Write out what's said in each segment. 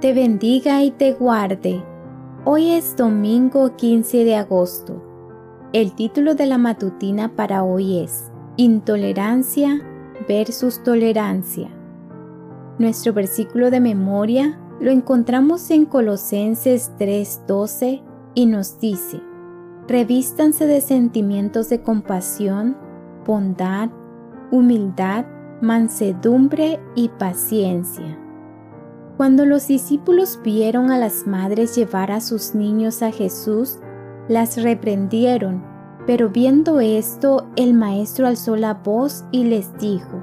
te bendiga y te guarde. Hoy es domingo 15 de agosto. El título de la matutina para hoy es Intolerancia versus tolerancia. Nuestro versículo de memoria lo encontramos en Colosenses 3:12 y nos dice, revístanse de sentimientos de compasión, bondad, humildad, mansedumbre y paciencia. Cuando los discípulos vieron a las madres llevar a sus niños a Jesús, las reprendieron, pero viendo esto, el maestro alzó la voz y les dijo,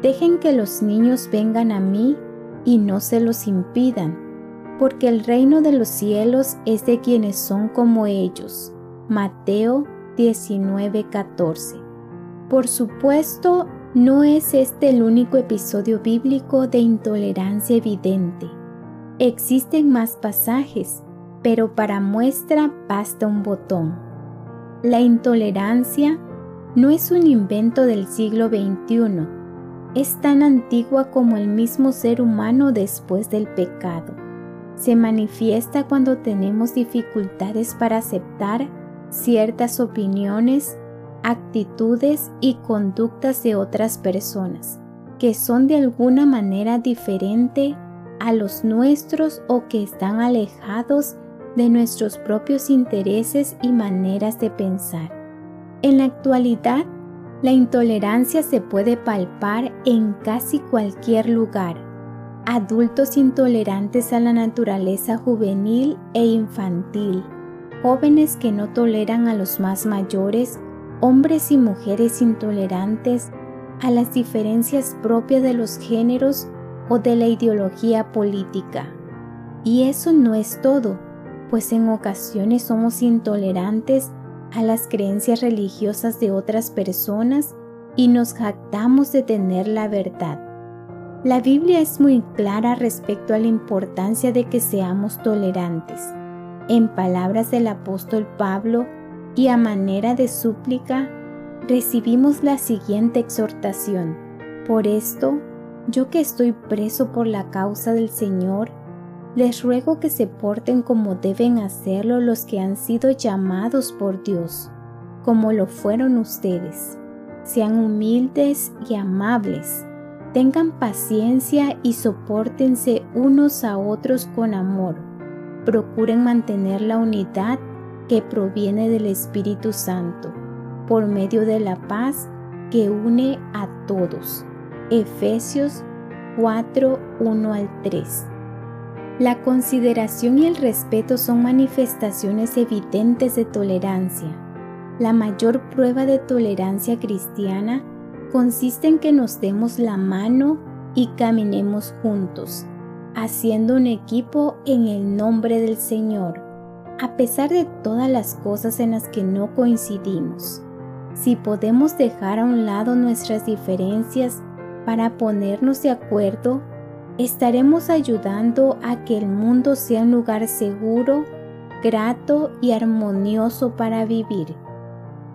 Dejen que los niños vengan a mí y no se los impidan, porque el reino de los cielos es de quienes son como ellos. Mateo 19:14. Por supuesto, no es este el único episodio bíblico de intolerancia evidente. Existen más pasajes, pero para muestra basta un botón. La intolerancia no es un invento del siglo XXI, es tan antigua como el mismo ser humano después del pecado. Se manifiesta cuando tenemos dificultades para aceptar ciertas opiniones actitudes y conductas de otras personas que son de alguna manera diferente a los nuestros o que están alejados de nuestros propios intereses y maneras de pensar. En la actualidad, la intolerancia se puede palpar en casi cualquier lugar. Adultos intolerantes a la naturaleza juvenil e infantil, jóvenes que no toleran a los más mayores hombres y mujeres intolerantes a las diferencias propias de los géneros o de la ideología política. Y eso no es todo, pues en ocasiones somos intolerantes a las creencias religiosas de otras personas y nos jactamos de tener la verdad. La Biblia es muy clara respecto a la importancia de que seamos tolerantes. En palabras del apóstol Pablo, y a manera de súplica recibimos la siguiente exhortación. Por esto, yo que estoy preso por la causa del Señor, les ruego que se porten como deben hacerlo los que han sido llamados por Dios, como lo fueron ustedes. Sean humildes y amables, tengan paciencia y soportense unos a otros con amor. Procuren mantener la unidad que proviene del Espíritu Santo, por medio de la paz que une a todos. Efesios 4, 1 al 3. La consideración y el respeto son manifestaciones evidentes de tolerancia. La mayor prueba de tolerancia cristiana consiste en que nos demos la mano y caminemos juntos, haciendo un equipo en el nombre del Señor a pesar de todas las cosas en las que no coincidimos. Si podemos dejar a un lado nuestras diferencias para ponernos de acuerdo, estaremos ayudando a que el mundo sea un lugar seguro, grato y armonioso para vivir.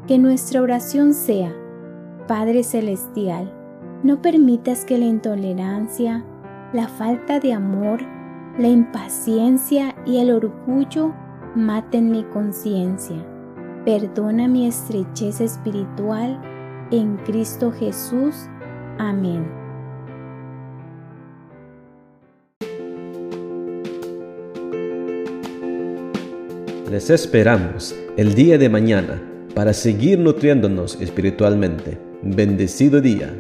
Que nuestra oración sea, Padre Celestial, no permitas que la intolerancia, la falta de amor, la impaciencia y el orgullo maten mi conciencia. Perdona mi estrechez espiritual en Cristo Jesús. Amén. Les esperamos el día de mañana para seguir nutriéndonos espiritualmente. Bendecido día.